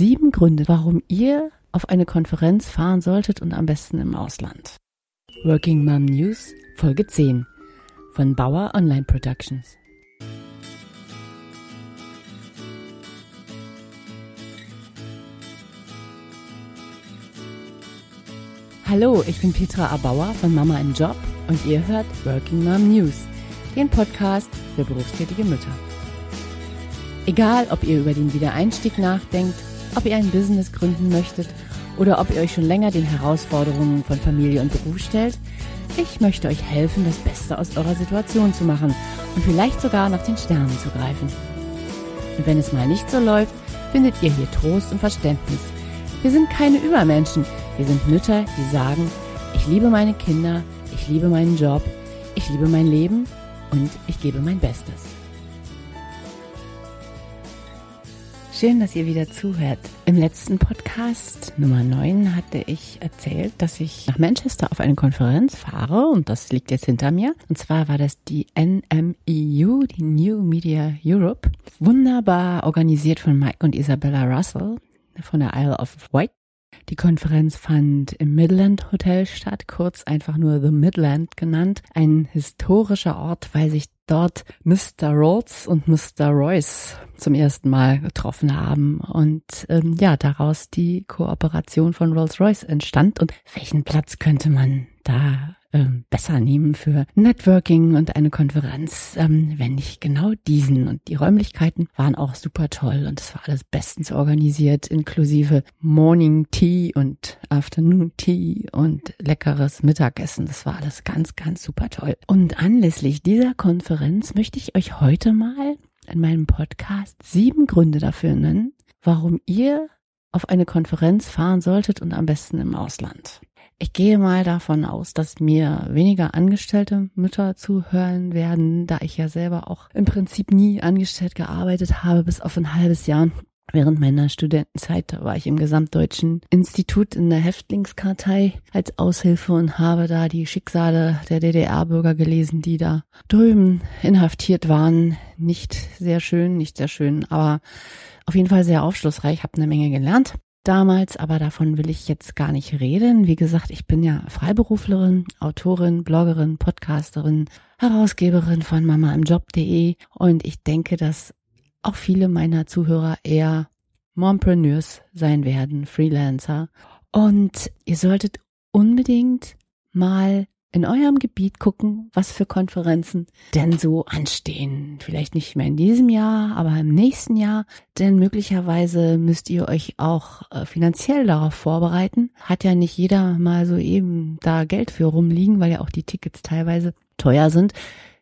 Sieben Gründe, warum ihr auf eine Konferenz fahren solltet und am besten im Ausland. Working Mom News, Folge 10 von Bauer Online Productions. Hallo, ich bin Petra Abauer von Mama im Job und ihr hört Working Mom News, den Podcast für berufstätige Mütter. Egal, ob ihr über den Wiedereinstieg nachdenkt, ob ihr ein Business gründen möchtet oder ob ihr euch schon länger den Herausforderungen von Familie und Beruf stellt, ich möchte euch helfen, das Beste aus eurer Situation zu machen und vielleicht sogar nach den Sternen zu greifen. Und wenn es mal nicht so läuft, findet ihr hier Trost und Verständnis. Wir sind keine Übermenschen, wir sind Mütter, die sagen, ich liebe meine Kinder, ich liebe meinen Job, ich liebe mein Leben und ich gebe mein Bestes. Schön, dass ihr wieder zuhört. Im letzten Podcast Nummer 9 hatte ich erzählt, dass ich nach Manchester auf eine Konferenz fahre und das liegt jetzt hinter mir. Und zwar war das die NMEU, die New Media Europe. Wunderbar organisiert von Mike und Isabella Russell von der Isle of Wight. Die Konferenz fand im Midland Hotel statt, kurz einfach nur The Midland genannt. Ein historischer Ort, weil sich dort Mr. Rhodes und Mr. Royce zum ersten Mal getroffen haben und ähm, ja, daraus die Kooperation von Rolls-Royce entstand. Und welchen Platz könnte man da ähm, besser nehmen für Networking und eine Konferenz, ähm, wenn nicht genau diesen. Und die Räumlichkeiten waren auch super toll und es war alles bestens organisiert, inklusive Morning Tea und Afternoon Tea und leckeres Mittagessen. Das war alles ganz, ganz super toll. Und anlässlich dieser Konferenz möchte ich euch heute mal in meinem Podcast sieben Gründe dafür nennen, warum ihr auf eine Konferenz fahren solltet und am besten im Ausland. Ich gehe mal davon aus, dass mir weniger angestellte Mütter zuhören werden, da ich ja selber auch im Prinzip nie angestellt gearbeitet habe, bis auf ein halbes Jahr. Während meiner Studentenzeit war ich im Gesamtdeutschen Institut in der Häftlingskartei als Aushilfe und habe da die Schicksale der DDR-Bürger gelesen, die da drüben inhaftiert waren. Nicht sehr schön, nicht sehr schön, aber auf jeden Fall sehr aufschlussreich, habe eine Menge gelernt damals, aber davon will ich jetzt gar nicht reden. Wie gesagt, ich bin ja Freiberuflerin, Autorin, Bloggerin, Podcasterin, Herausgeberin von mamaimjob.de und ich denke, dass auch viele meiner Zuhörer eher Mompreneurs sein werden, Freelancer. Und ihr solltet unbedingt mal in eurem Gebiet gucken, was für Konferenzen denn so anstehen. Vielleicht nicht mehr in diesem Jahr, aber im nächsten Jahr. Denn möglicherweise müsst ihr euch auch äh, finanziell darauf vorbereiten. Hat ja nicht jeder mal so eben da Geld für rumliegen, weil ja auch die Tickets teilweise teuer sind.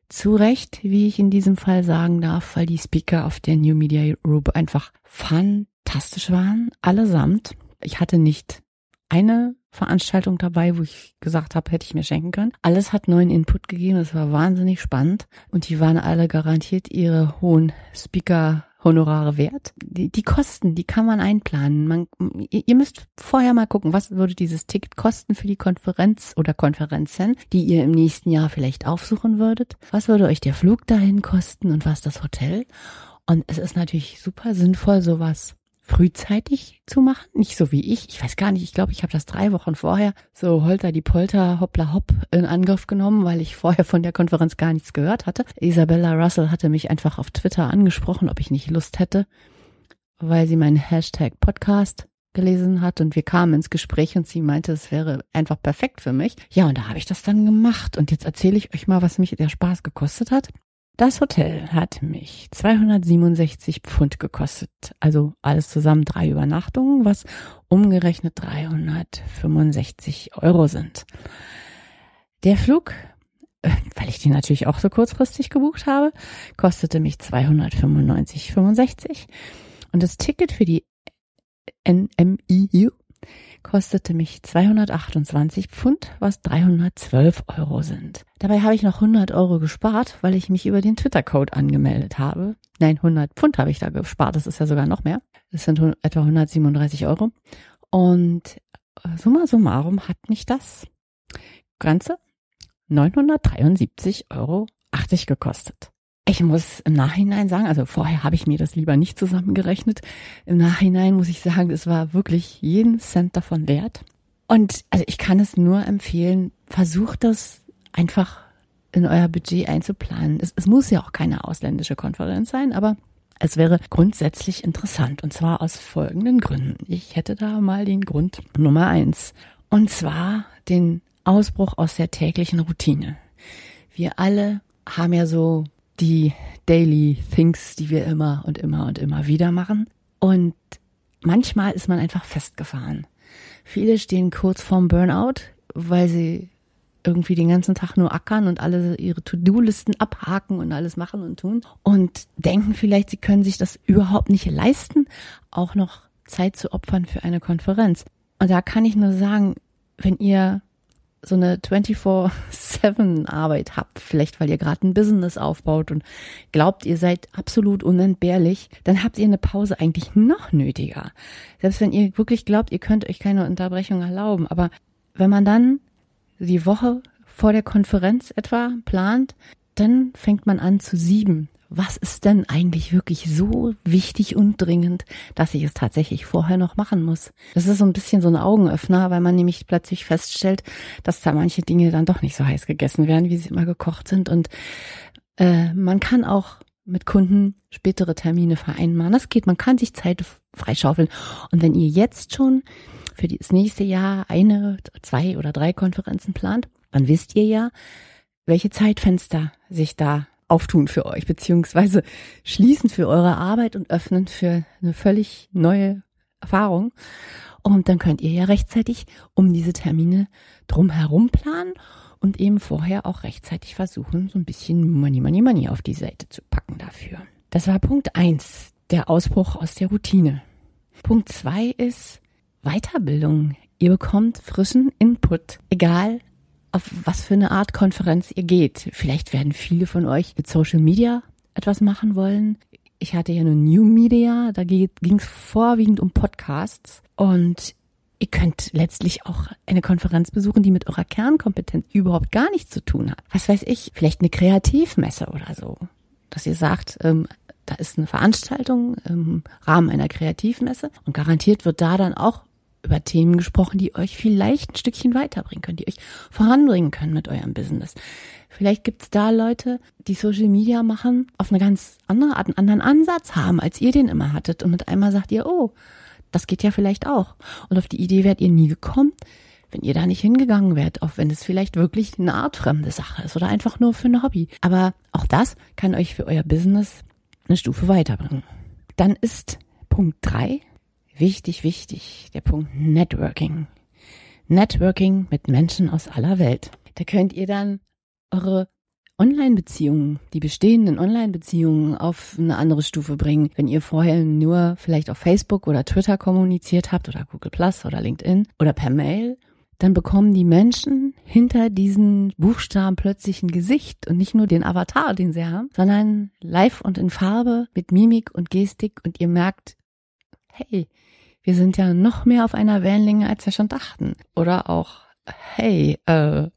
Zu Recht, wie ich in diesem Fall sagen darf, weil die Speaker auf der New Media Group einfach fantastisch waren, allesamt. Ich hatte nicht eine Veranstaltung dabei, wo ich gesagt habe, hätte ich mir schenken können. Alles hat neuen Input gegeben, es war wahnsinnig spannend und die waren alle garantiert ihre hohen Speaker Honorare wert. Die, die Kosten, die kann man einplanen. Man, ihr müsst vorher mal gucken, was würde dieses Ticket kosten für die Konferenz oder Konferenzen, die ihr im nächsten Jahr vielleicht aufsuchen würdet. Was würde euch der Flug dahin kosten und was das Hotel? Und es ist natürlich super sinnvoll, sowas frühzeitig zu machen, nicht so wie ich. Ich weiß gar nicht, ich glaube, ich habe das drei Wochen vorher so holter die Polter hoppla hopp in Angriff genommen, weil ich vorher von der Konferenz gar nichts gehört hatte. Isabella Russell hatte mich einfach auf Twitter angesprochen, ob ich nicht Lust hätte, weil sie meinen Hashtag Podcast gelesen hat und wir kamen ins Gespräch und sie meinte, es wäre einfach perfekt für mich. Ja, und da habe ich das dann gemacht und jetzt erzähle ich euch mal, was mich der Spaß gekostet hat. Das Hotel hat mich 267 Pfund gekostet, also alles zusammen drei Übernachtungen, was umgerechnet 365 Euro sind. Der Flug, äh, weil ich den natürlich auch so kurzfristig gebucht habe, kostete mich 295,65 und das Ticket für die NMEU kostete mich 228 Pfund, was 312 Euro sind. Dabei habe ich noch 100 Euro gespart, weil ich mich über den Twitter-Code angemeldet habe. Nein, 100 Pfund habe ich da gespart, das ist ja sogar noch mehr. Das sind etwa 137 Euro. Und äh, summa summarum hat mich das Ganze 973,80 Euro gekostet. Ich muss im Nachhinein sagen, also vorher habe ich mir das lieber nicht zusammengerechnet. Im Nachhinein muss ich sagen, es war wirklich jeden Cent davon wert. Und also ich kann es nur empfehlen, versucht das einfach in euer Budget einzuplanen. Es, es muss ja auch keine ausländische Konferenz sein, aber es wäre grundsätzlich interessant und zwar aus folgenden Gründen. Ich hätte da mal den Grund Nummer eins und zwar den Ausbruch aus der täglichen Routine. Wir alle haben ja so die Daily Things, die wir immer und immer und immer wieder machen und manchmal ist man einfach festgefahren. Viele stehen kurz vorm Burnout, weil sie irgendwie den ganzen Tag nur ackern und alle ihre To-Do-Listen abhaken und alles machen und tun und denken vielleicht, sie können sich das überhaupt nicht leisten, auch noch Zeit zu opfern für eine Konferenz. Und da kann ich nur sagen, wenn ihr so eine 24-7 Arbeit habt, vielleicht weil ihr gerade ein Business aufbaut und glaubt, ihr seid absolut unentbehrlich, dann habt ihr eine Pause eigentlich noch nötiger. Selbst wenn ihr wirklich glaubt, ihr könnt euch keine Unterbrechung erlauben. Aber wenn man dann die Woche vor der Konferenz etwa plant, dann fängt man an zu sieben. Was ist denn eigentlich wirklich so wichtig und dringend, dass ich es tatsächlich vorher noch machen muss? Das ist so ein bisschen so ein Augenöffner, weil man nämlich plötzlich feststellt, dass da manche Dinge dann doch nicht so heiß gegessen werden, wie sie immer gekocht sind. Und äh, man kann auch mit Kunden spätere Termine vereinbaren. Das geht, man kann sich Zeit freischaufeln. Und wenn ihr jetzt schon für das nächste Jahr eine, zwei oder drei Konferenzen plant, dann wisst ihr ja, welche Zeitfenster sich da auftun für euch, beziehungsweise schließen für eure Arbeit und öffnen für eine völlig neue Erfahrung. Und dann könnt ihr ja rechtzeitig um diese Termine drumherum planen und eben vorher auch rechtzeitig versuchen, so ein bisschen Money, Money, Money auf die Seite zu packen dafür. Das war Punkt eins, der Ausbruch aus der Routine. Punkt zwei ist Weiterbildung. Ihr bekommt frischen Input, egal auf was für eine Art Konferenz ihr geht. Vielleicht werden viele von euch mit Social Media etwas machen wollen. Ich hatte ja nur New Media, da ging es vorwiegend um Podcasts und ihr könnt letztlich auch eine Konferenz besuchen, die mit eurer Kernkompetenz überhaupt gar nichts zu tun hat. Was weiß ich, vielleicht eine Kreativmesse oder so, dass ihr sagt, ähm, da ist eine Veranstaltung im Rahmen einer Kreativmesse und garantiert wird da dann auch über Themen gesprochen, die euch vielleicht ein Stückchen weiterbringen können, die euch voranbringen können mit eurem Business. Vielleicht gibt's da Leute, die Social Media machen, auf eine ganz andere Art, einen anderen Ansatz haben, als ihr den immer hattet. Und mit einmal sagt ihr, oh, das geht ja vielleicht auch. Und auf die Idee wärt ihr nie gekommen, wenn ihr da nicht hingegangen wärt, auch wenn es vielleicht wirklich eine Art fremde Sache ist oder einfach nur für ein Hobby. Aber auch das kann euch für euer Business eine Stufe weiterbringen. Dann ist Punkt drei Wichtig, wichtig, der Punkt Networking. Networking mit Menschen aus aller Welt. Da könnt ihr dann eure Online-Beziehungen, die bestehenden Online-Beziehungen auf eine andere Stufe bringen. Wenn ihr vorher nur vielleicht auf Facebook oder Twitter kommuniziert habt oder Google Plus oder LinkedIn oder per Mail, dann bekommen die Menschen hinter diesen Buchstaben plötzlich ein Gesicht und nicht nur den Avatar, den sie haben, sondern live und in Farbe mit Mimik und Gestik und ihr merkt, hey, wir sind ja noch mehr auf einer Wellenlänge, als wir schon dachten. Oder auch, hey, äh,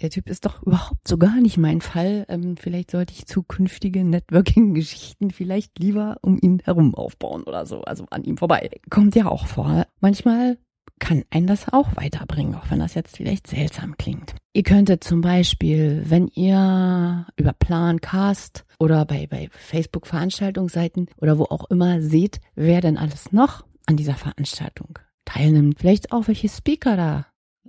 der Typ ist doch überhaupt so gar nicht mein Fall. Ähm, vielleicht sollte ich zukünftige Networking-Geschichten vielleicht lieber um ihn herum aufbauen oder so, also an ihm vorbei. Kommt ja auch vor. Manchmal kann einen das auch weiterbringen, auch wenn das jetzt vielleicht seltsam klingt. Ihr könntet zum Beispiel, wenn ihr über Plancast oder bei, bei Facebook Veranstaltungsseiten oder wo auch immer seht, wer denn alles noch an dieser Veranstaltung teilnimmt, vielleicht auch welche Speaker da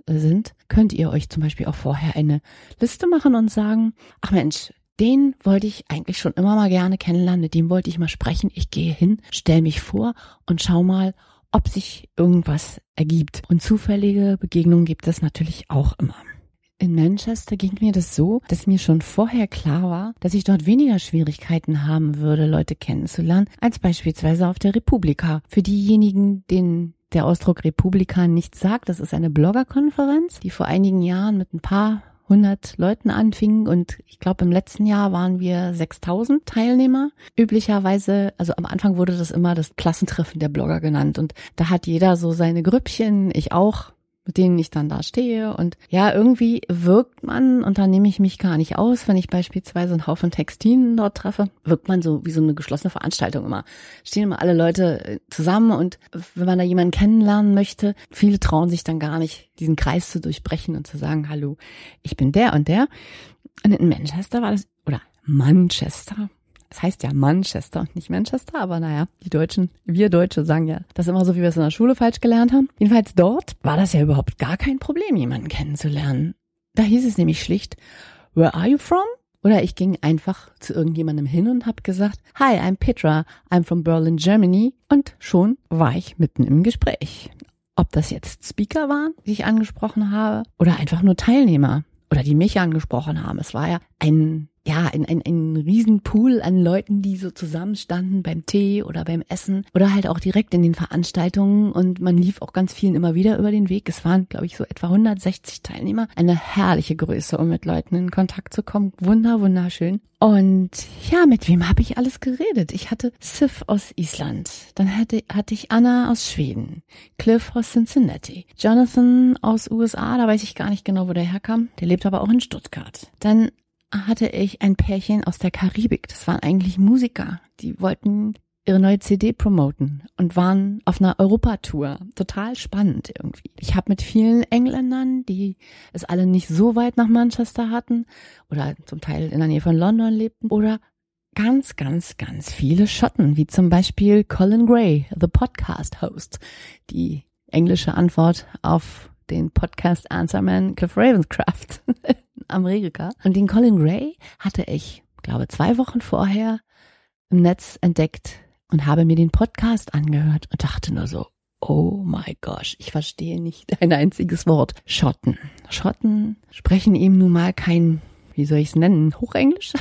sind, könnt ihr euch zum Beispiel auch vorher eine Liste machen und sagen, ach Mensch, den wollte ich eigentlich schon immer mal gerne kennenlernen, mit dem wollte ich mal sprechen. Ich gehe hin, stell mich vor und schau mal, ob sich irgendwas ergibt. Und zufällige Begegnungen gibt es natürlich auch immer. In Manchester ging mir das so, dass mir schon vorher klar war, dass ich dort weniger Schwierigkeiten haben würde, Leute kennenzulernen, als beispielsweise auf der Republika. Für diejenigen, denen der Ausdruck Republika nichts sagt, das ist eine Bloggerkonferenz, die vor einigen Jahren mit ein paar 100 Leuten anfingen und ich glaube im letzten Jahr waren wir 6000 Teilnehmer. Üblicherweise, also am Anfang wurde das immer das Klassentreffen der Blogger genannt und da hat jeder so seine Grüppchen, ich auch mit denen ich dann da stehe. Und ja, irgendwie wirkt man, und da nehme ich mich gar nicht aus, wenn ich beispielsweise einen Haufen Textilien dort treffe, wirkt man so wie so eine geschlossene Veranstaltung immer. Stehen immer alle Leute äh, zusammen und wenn man da jemanden kennenlernen möchte, viele trauen sich dann gar nicht, diesen Kreis zu durchbrechen und zu sagen, hallo, ich bin der und der. Und in Manchester war das, oder Manchester, es heißt ja Manchester und nicht Manchester, aber naja, die Deutschen, wir Deutsche sagen ja das immer so, wie wir es in der Schule falsch gelernt haben. Jedenfalls dort war das ja überhaupt gar kein Problem, jemanden kennenzulernen. Da hieß es nämlich schlicht, where are you from? Oder ich ging einfach zu irgendjemandem hin und habe gesagt, Hi, I'm Petra, I'm from Berlin, Germany. Und schon war ich mitten im Gespräch. Ob das jetzt Speaker waren, die ich angesprochen habe, oder einfach nur Teilnehmer, oder die mich angesprochen haben. Es war ja ein ja, ein, ein, ein Riesenpool an Leuten, die so zusammenstanden beim Tee oder beim Essen oder halt auch direkt in den Veranstaltungen und man lief auch ganz vielen immer wieder über den Weg. Es waren, glaube ich, so etwa 160 Teilnehmer. Eine herrliche Größe, um mit Leuten in Kontakt zu kommen. Wunder, wunderschön. Und ja, mit wem habe ich alles geredet? Ich hatte Sif aus Island, dann hatte, hatte ich Anna aus Schweden, Cliff aus Cincinnati, Jonathan aus USA, da weiß ich gar nicht genau, wo der herkam. Der lebt aber auch in Stuttgart. Dann hatte ich ein Pärchen aus der Karibik. Das waren eigentlich Musiker. Die wollten ihre neue CD promoten und waren auf einer Europatour. Total spannend irgendwie. Ich habe mit vielen Engländern, die es alle nicht so weit nach Manchester hatten oder zum Teil in der Nähe von London lebten oder ganz, ganz, ganz viele Schotten, wie zum Beispiel Colin Gray, the Podcast Host, die englische Antwort auf den Podcast Answerman Cliff Ravenscraft. Amerika. Und den Colin Gray hatte ich, glaube zwei Wochen vorher im Netz entdeckt und habe mir den Podcast angehört und dachte nur so, oh my gosh, ich verstehe nicht ein einziges Wort. Schotten. Schotten sprechen eben nun mal kein, wie soll ich es nennen, Hochenglisch.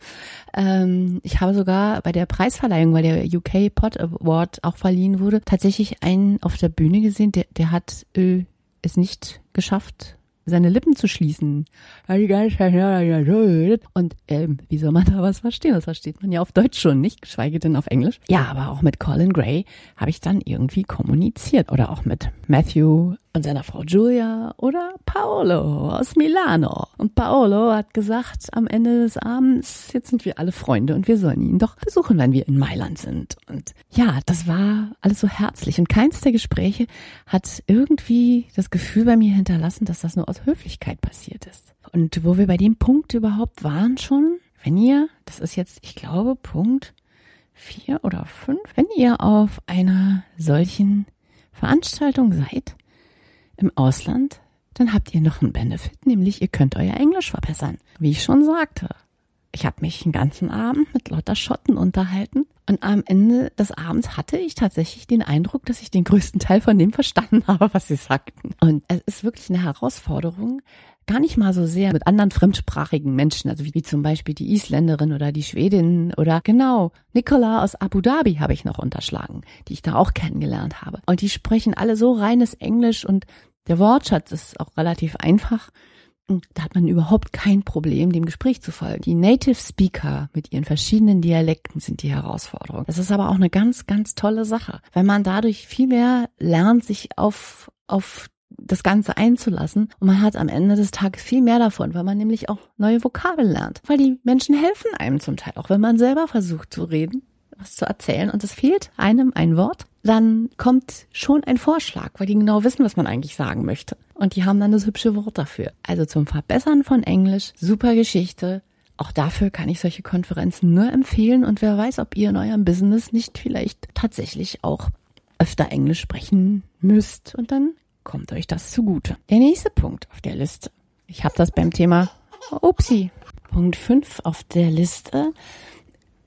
ähm, ich habe sogar bei der Preisverleihung, weil der UK Pod Award auch verliehen wurde, tatsächlich einen auf der Bühne gesehen, der, der hat äh, es nicht geschafft, seine Lippen zu schließen. Und ähm, wie soll man da was verstehen? Das versteht man ja auf Deutsch schon nicht, geschweige denn auf Englisch. Ja, aber auch mit Colin Gray habe ich dann irgendwie kommuniziert. Oder auch mit Matthew und seiner Frau Julia oder Paolo aus Milano. Und Paolo hat gesagt am Ende des Abends, jetzt sind wir alle Freunde und wir sollen ihn doch besuchen, wenn wir in Mailand sind. Und ja, das war alles so herzlich. Und keins der Gespräche hat irgendwie das Gefühl bei mir hinterlassen, dass das nur aus Höflichkeit passiert ist. Und wo wir bei dem Punkt überhaupt waren schon, wenn ihr, das ist jetzt, ich glaube, Punkt vier oder fünf, wenn ihr auf einer solchen Veranstaltung seid, im Ausland, dann habt ihr noch einen Benefit, nämlich ihr könnt euer Englisch verbessern. Wie ich schon sagte, ich habe mich den ganzen Abend mit lauter Schotten unterhalten und am Ende des Abends hatte ich tatsächlich den Eindruck, dass ich den größten Teil von dem verstanden habe, was sie sagten. Und es ist wirklich eine Herausforderung, gar nicht mal so sehr mit anderen fremdsprachigen Menschen, also wie, wie zum Beispiel die Isländerin oder die Schwedin oder genau, Nicola aus Abu Dhabi habe ich noch unterschlagen, die ich da auch kennengelernt habe. Und die sprechen alle so reines Englisch und der Wortschatz ist auch relativ einfach. Da hat man überhaupt kein Problem, dem Gespräch zu folgen. Die Native Speaker mit ihren verschiedenen Dialekten sind die Herausforderung. Das ist aber auch eine ganz, ganz tolle Sache, weil man dadurch viel mehr lernt, sich auf, auf das Ganze einzulassen. Und man hat am Ende des Tages viel mehr davon, weil man nämlich auch neue Vokabeln lernt. Weil die Menschen helfen einem zum Teil, auch wenn man selber versucht zu reden, was zu erzählen und es fehlt einem ein Wort, dann kommt schon ein Vorschlag, weil die genau wissen, was man eigentlich sagen möchte. Und die haben dann das hübsche Wort dafür. Also zum Verbessern von Englisch, super Geschichte. Auch dafür kann ich solche Konferenzen nur empfehlen und wer weiß, ob ihr in eurem Business nicht vielleicht tatsächlich auch öfter Englisch sprechen müsst und dann kommt euch das zugute. Der nächste Punkt auf der Liste. Ich habe das beim Thema Upsi. Punkt 5 auf der Liste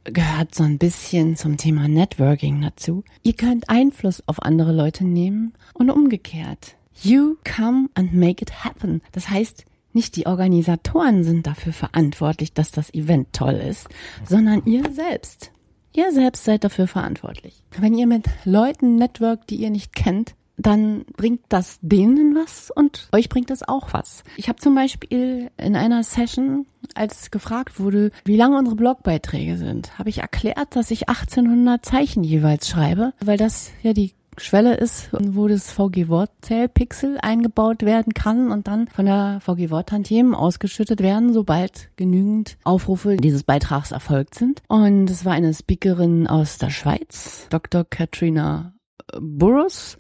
gehört so ein bisschen zum Thema Networking dazu. Ihr könnt Einfluss auf andere Leute nehmen und umgekehrt. You come and make it happen. Das heißt, nicht die Organisatoren sind dafür verantwortlich, dass das Event toll ist, sondern ihr selbst. Ihr selbst seid dafür verantwortlich. Wenn ihr mit Leuten networkt, die ihr nicht kennt, dann bringt das denen was und euch bringt es auch was. Ich habe zum Beispiel in einer Session, als gefragt wurde, wie lange unsere Blogbeiträge sind, habe ich erklärt, dass ich 1800 Zeichen jeweils schreibe, weil das ja die Schwelle ist, wo das VG-Wort-Zählpixel eingebaut werden kann und dann von der VG-Wort-Tantiemen ausgeschüttet werden, sobald genügend Aufrufe dieses Beitrags erfolgt sind. Und es war eine Speakerin aus der Schweiz, Dr. Katrina Burroughs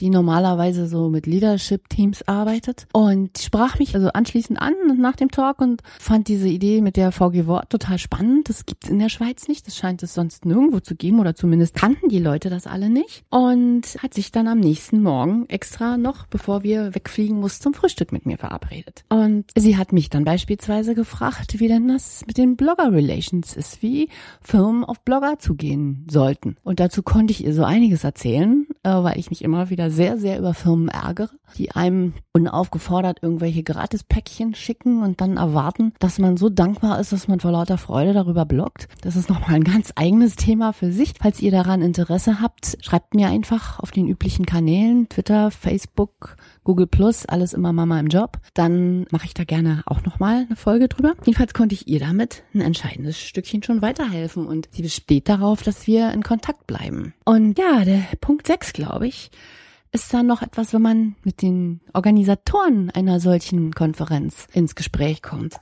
die normalerweise so mit Leadership-Teams arbeitet und sprach mich also anschließend an nach dem Talk und fand diese Idee mit der VG Wort total spannend. Das gibt's in der Schweiz nicht. Das scheint es sonst nirgendwo zu geben oder zumindest kannten die Leute das alle nicht und hat sich dann am nächsten Morgen extra noch, bevor wir wegfliegen mussten, zum Frühstück mit mir verabredet. Und sie hat mich dann beispielsweise gefragt, wie denn das mit den Blogger-Relations ist, wie Firmen auf Blogger zugehen sollten. Und dazu konnte ich ihr so einiges erzählen, äh, weil ich mich immer wieder sehr, sehr über Firmen ärgere, die einem unaufgefordert irgendwelche Gratispäckchen schicken und dann erwarten, dass man so dankbar ist, dass man vor lauter Freude darüber bloggt. Das ist nochmal ein ganz eigenes Thema für sich. Falls ihr daran Interesse habt, schreibt mir einfach auf den üblichen Kanälen, Twitter, Facebook, Google Plus, alles immer Mama im Job. Dann mache ich da gerne auch nochmal eine Folge drüber. Jedenfalls konnte ich ihr damit ein entscheidendes Stückchen schon weiterhelfen und sie besteht darauf, dass wir in Kontakt bleiben. Und ja, der Punkt 6, glaube ich, ist da noch etwas, wenn man mit den Organisatoren einer solchen Konferenz ins Gespräch kommt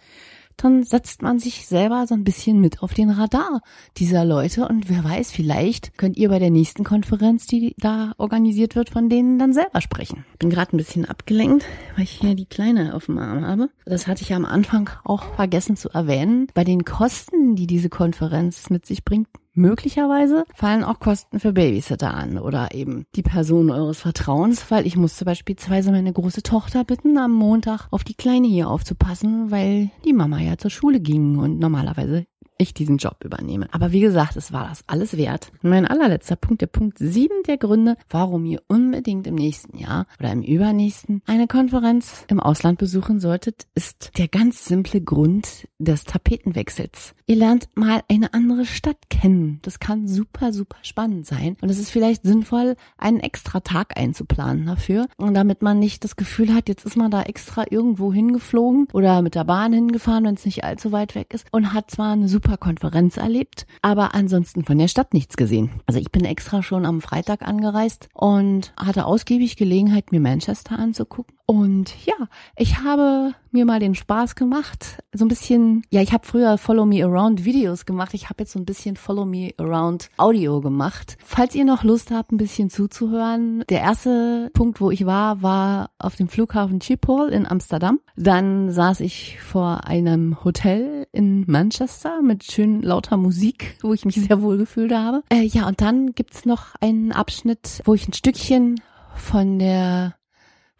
dann setzt man sich selber so ein bisschen mit auf den Radar dieser Leute und wer weiß, vielleicht könnt ihr bei der nächsten Konferenz, die da organisiert wird, von denen dann selber sprechen. Bin gerade ein bisschen abgelenkt, weil ich hier die Kleine auf dem Arm habe. Das hatte ich ja am Anfang auch vergessen zu erwähnen. Bei den Kosten, die diese Konferenz mit sich bringt, Möglicherweise fallen auch Kosten für Babysitter an oder eben die Person eures Vertrauens, weil ich musste beispielsweise meine große Tochter bitten, am Montag auf die Kleine hier aufzupassen, weil die Mama ja zur Schule ging und normalerweise ich diesen Job übernehme. Aber wie gesagt, es war das alles wert. mein allerletzter Punkt, der Punkt sieben der Gründe, warum ihr unbedingt im nächsten Jahr oder im übernächsten eine Konferenz im Ausland besuchen solltet, ist der ganz simple Grund des Tapetenwechsels. Ihr lernt mal eine andere Stadt kennen. Das kann super, super spannend sein. Und es ist vielleicht sinnvoll, einen extra Tag einzuplanen dafür. Und damit man nicht das Gefühl hat, jetzt ist man da extra irgendwo hingeflogen oder mit der Bahn hingefahren, wenn es nicht allzu weit weg ist und hat zwar eine super Konferenz erlebt, aber ansonsten von der Stadt nichts gesehen. Also ich bin extra schon am Freitag angereist und hatte ausgiebig Gelegenheit, mir Manchester anzugucken. Und ja, ich habe mir mal den Spaß gemacht, so ein bisschen, ja, ich habe früher Follow Me Around Videos gemacht, ich habe jetzt so ein bisschen Follow Me Around Audio gemacht. Falls ihr noch Lust habt, ein bisschen zuzuhören, der erste Punkt, wo ich war, war auf dem Flughafen Schiphol in Amsterdam. Dann saß ich vor einem Hotel in Manchester mit schön lauter Musik, wo ich mich sehr wohl gefühlt habe. Äh, ja, und dann gibt's noch einen Abschnitt, wo ich ein Stückchen von der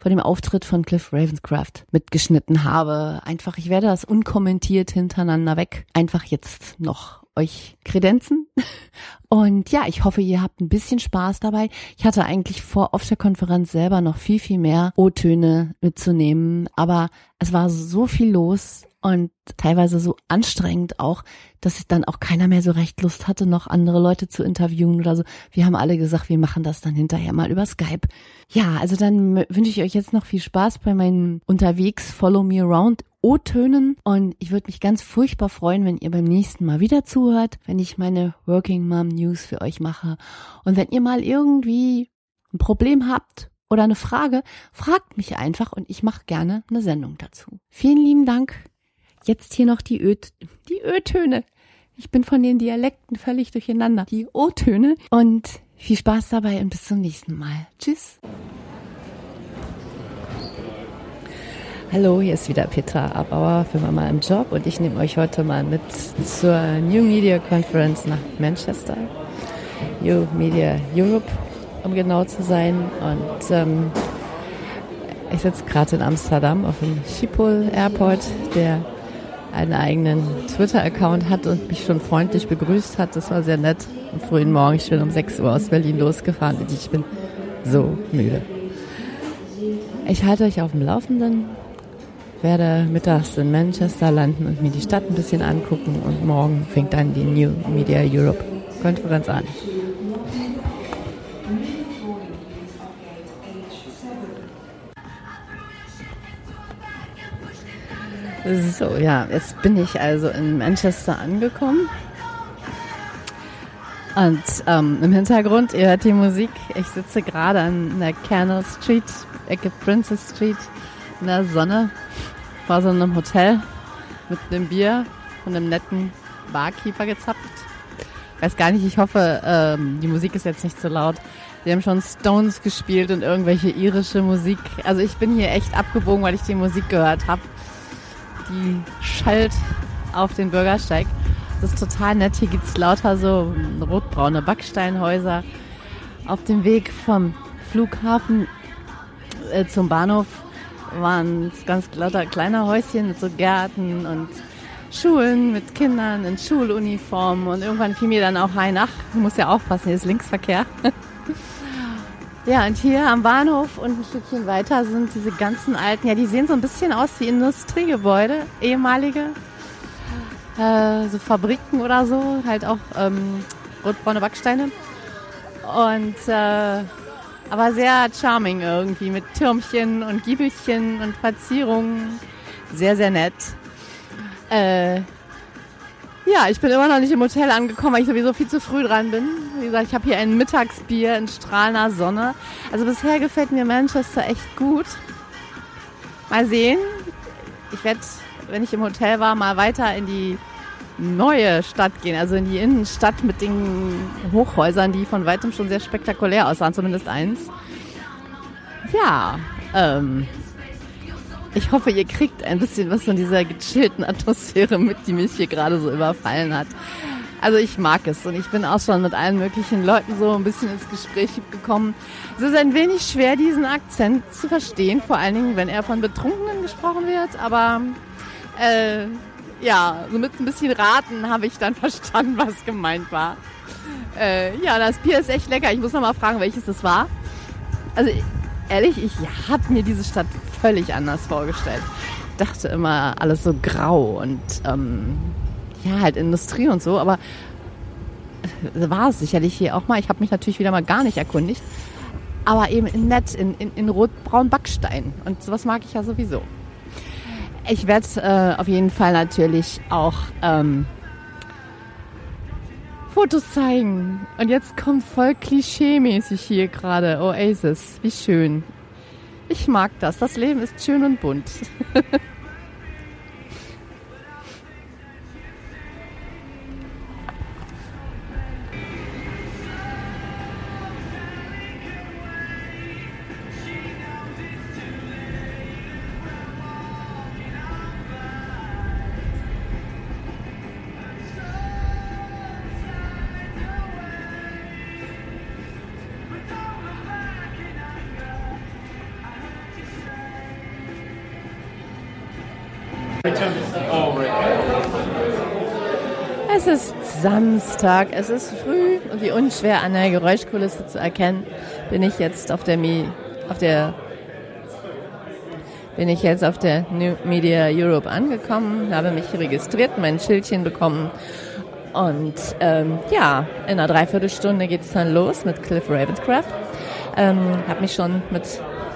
von dem Auftritt von Cliff Ravenscraft mitgeschnitten habe. Einfach, ich werde das unkommentiert hintereinander weg. Einfach jetzt noch euch kredenzen. Und ja, ich hoffe, ihr habt ein bisschen Spaß dabei. Ich hatte eigentlich vor, auf der Konferenz selber noch viel, viel mehr O-Töne mitzunehmen. Aber es war so viel los und teilweise so anstrengend auch, dass dann auch keiner mehr so recht Lust hatte, noch andere Leute zu interviewen oder so. Wir haben alle gesagt, wir machen das dann hinterher mal über Skype. Ja, also dann wünsche ich euch jetzt noch viel Spaß bei meinen unterwegs Follow Me Around O-Tönen und ich würde mich ganz furchtbar freuen, wenn ihr beim nächsten Mal wieder zuhört, wenn ich meine Working Mom News für euch mache und wenn ihr mal irgendwie ein Problem habt oder eine Frage, fragt mich einfach und ich mache gerne eine Sendung dazu. Vielen lieben Dank Jetzt hier noch die Ö, die Ö-Töne. Ich bin von den Dialekten völlig durcheinander. Die O-Töne. Und viel Spaß dabei und bis zum nächsten Mal. Tschüss. Hallo, hier ist wieder Petra Abauer für Mama im Job und ich nehme euch heute mal mit zur New Media Conference nach Manchester. New Media Europe, um genau zu sein. Und ähm, ich sitze gerade in Amsterdam auf dem Schiphol Airport, der einen eigenen Twitter-Account hat und mich schon freundlich begrüßt hat. Das war sehr nett. Am frühen Morgen, ich bin um 6 Uhr aus Berlin losgefahren und ich bin so müde. Ich halte euch auf dem Laufenden, werde mittags in Manchester landen und mir die Stadt ein bisschen angucken und morgen fängt dann die New Media Europe Konferenz an. So, ja, jetzt bin ich also in Manchester angekommen. Und ähm, im Hintergrund, ihr hört die Musik. Ich sitze gerade an der Canal Street, Ecke Princess Street, in der Sonne vor so einem Hotel mit einem Bier und einem netten Barkeeper gezapft. Weiß gar nicht, ich hoffe, ähm, die Musik ist jetzt nicht so laut. Die haben schon Stones gespielt und irgendwelche irische Musik. Also ich bin hier echt abgebogen, weil ich die Musik gehört habe. Die schallt auf den Bürgersteig. Das ist total nett. Hier gibt es lauter so rotbraune Backsteinhäuser. Auf dem Weg vom Flughafen äh, zum Bahnhof waren es ganz lauter kleine Häuschen mit so Gärten und Schulen mit Kindern in Schuluniformen. Und irgendwann fiel mir dann auch ein, ach, muss ja aufpassen, hier ist Linksverkehr. ja, und hier am Bahnhof und ein Stückchen weiter sind diese ganzen alten, ja, die sehen so ein bisschen aus wie Industriegebäude, ehemalige äh, so Fabriken oder so, halt auch ähm, rotbraune Backsteine. Und äh, aber sehr charming irgendwie mit Türmchen und Giebelchen und Verzierungen. Sehr, sehr nett. Äh, ja, ich bin immer noch nicht im Hotel angekommen, weil ich sowieso viel zu früh dran bin. Gesagt, ich habe hier ein Mittagsbier in strahlender Sonne. Also bisher gefällt mir Manchester echt gut. Mal sehen. Ich werde, wenn ich im Hotel war, mal weiter in die neue Stadt gehen, also in die Innenstadt mit den Hochhäusern, die von weitem schon sehr spektakulär aussahen, zumindest eins. Ja, ähm, ich hoffe, ihr kriegt ein bisschen was von dieser gechillten Atmosphäre mit, die mich hier gerade so überfallen hat. Also ich mag es und ich bin auch schon mit allen möglichen Leuten so ein bisschen ins Gespräch gekommen. Es ist ein wenig schwer, diesen Akzent zu verstehen, vor allen Dingen, wenn er von Betrunkenen gesprochen wird, aber äh, ja, so mit ein bisschen Raten habe ich dann verstanden, was gemeint war. Äh, ja, das Bier ist echt lecker. Ich muss noch mal fragen, welches das war. Also ehrlich, ich habe mir diese Stadt völlig anders vorgestellt. Ich dachte immer alles so grau und ähm, ja, halt Industrie und so, aber äh, war es sicherlich hier auch mal. Ich habe mich natürlich wieder mal gar nicht erkundigt. Aber eben in nett, in, in, in rot-braun Backstein. Und sowas mag ich ja sowieso. Ich werde äh, auf jeden Fall natürlich auch ähm, Fotos zeigen. Und jetzt kommt voll klischee-mäßig hier gerade Oasis. Wie schön. Ich mag das. Das Leben ist schön und bunt. Samstag, es ist früh und wie unschwer an der Geräuschkulisse zu erkennen, bin ich jetzt auf der, Mi auf der bin ich jetzt auf der New Media Europe angekommen, habe mich registriert, mein Schildchen bekommen und ähm, ja, in einer Dreiviertelstunde geht es dann los mit Cliff Ravenscraft. Ähm, habe mich schon mit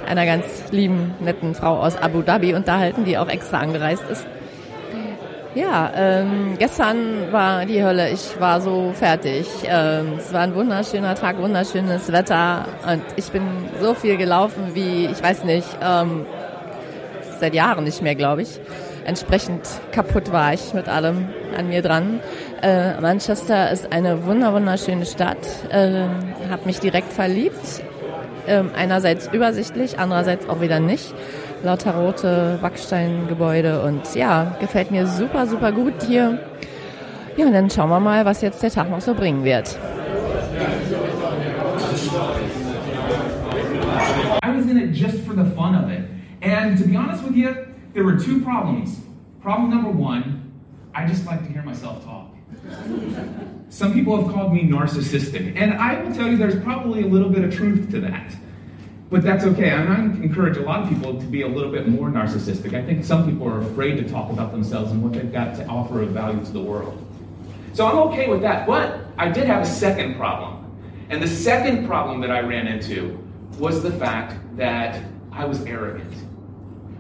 einer ganz lieben, netten Frau aus Abu Dhabi unterhalten, die auch extra angereist ist. Ja, ähm, gestern war die Hölle. Ich war so fertig. Ähm, es war ein wunderschöner Tag, wunderschönes Wetter und ich bin so viel gelaufen wie, ich weiß nicht, ähm, seit Jahren nicht mehr, glaube ich. Entsprechend kaputt war ich mit allem an mir dran. Äh, Manchester ist eine wunder wunderschöne Stadt. Äh, habe mich direkt verliebt ähm, einerseits übersichtlich, andererseits auch wieder nicht. Lauter rote Backsteingebäude und ja, gefällt mir super, super gut hier. Ja, und dann schauen wir mal, was jetzt der Tag noch so bringen wird. I was in it just for the fun of it. And to be honest with you, there were two problems. Problem number one, I just like to hear myself talk. Some people have called me narcissistic, and I will tell you there's probably a little bit of truth to that. But that's okay. And I encourage a lot of people to be a little bit more narcissistic. I think some people are afraid to talk about themselves and what they've got to offer of value to the world. So I'm okay with that. But I did have a second problem. And the second problem that I ran into was the fact that I was arrogant.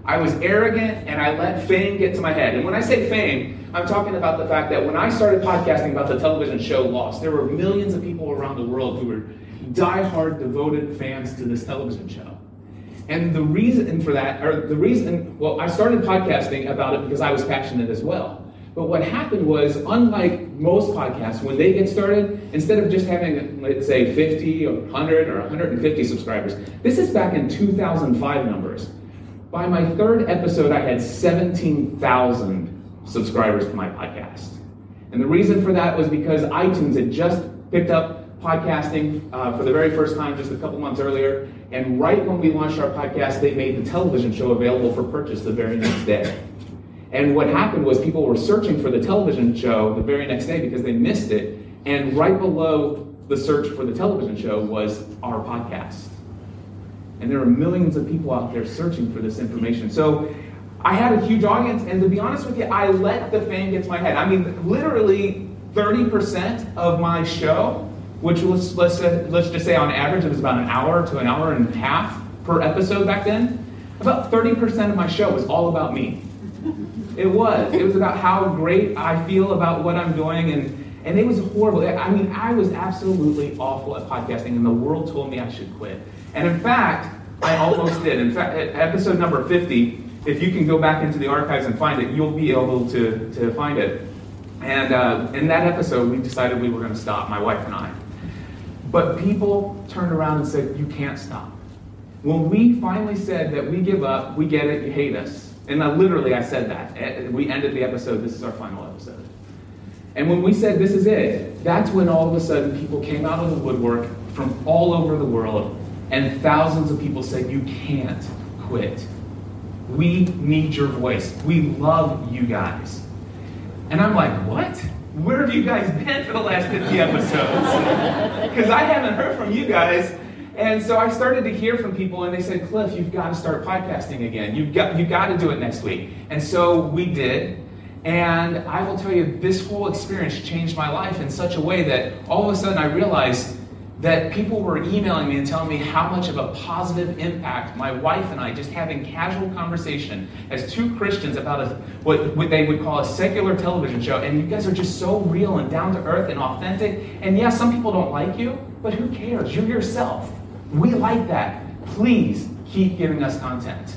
I was arrogant and I let fame get to my head. And when I say fame, I'm talking about the fact that when I started podcasting about the television show Lost, there were millions of people around the world who were die-hard, devoted fans to this television show. And the reason for that, or the reason, well, I started podcasting about it because I was passionate as well. But what happened was, unlike most podcasts, when they get started, instead of just having, let's say, 50 or 100 or 150 subscribers, this is back in 2005 numbers. By my third episode, I had 17,000 subscribers to my podcast. And the reason for that was because iTunes had just picked up podcasting uh, for the very first time just a couple months earlier. And right when we launched our podcast, they made the television show available for purchase the very next day. And what happened was people were searching for the television show the very next day because they missed it. And right below the search for the television show was our podcast. And there are millions of people out there searching for this information. So I had a huge audience, and to be honest with you, I let the fame get to my head. I mean, literally 30% of my show, which was, let's, let's just say on average, it was about an hour to an hour and a half per episode back then. About 30% of my show was all about me. It was. It was about how great I feel about what I'm doing, and, and it was horrible. I mean, I was absolutely awful at podcasting, and the world told me I should quit. And in fact, I almost did. In fact, episode number 50, if you can go back into the archives and find it, you'll be able to, to find it. And uh, in that episode, we decided we were going to stop, my wife and I. But people turned around and said, You can't stop. When we finally said that we give up, we get it, you hate us. And I, literally, I said that. Eh, we ended the episode, this is our final episode. And when we said this is it, that's when all of a sudden people came out of the woodwork from all over the world and thousands of people said, You can't quit. We need your voice. We love you guys. And I'm like, What? Where have you guys been for the last 50 episodes? Because I haven't heard from you guys. And so I started to hear from people, and they said, Cliff, you've got to start podcasting again. You've got, you've got to do it next week. And so we did. And I will tell you, this whole experience changed my life in such a way that all of a sudden I realized that people were emailing me and telling me how much of a positive impact my wife and I, just having casual conversation as two Christians about a, what, what they would call a secular television show, and you guys are just so real and down to earth and authentic. And yeah, some people don't like you, but who cares? You're yourself. We like that. Please keep giving us content.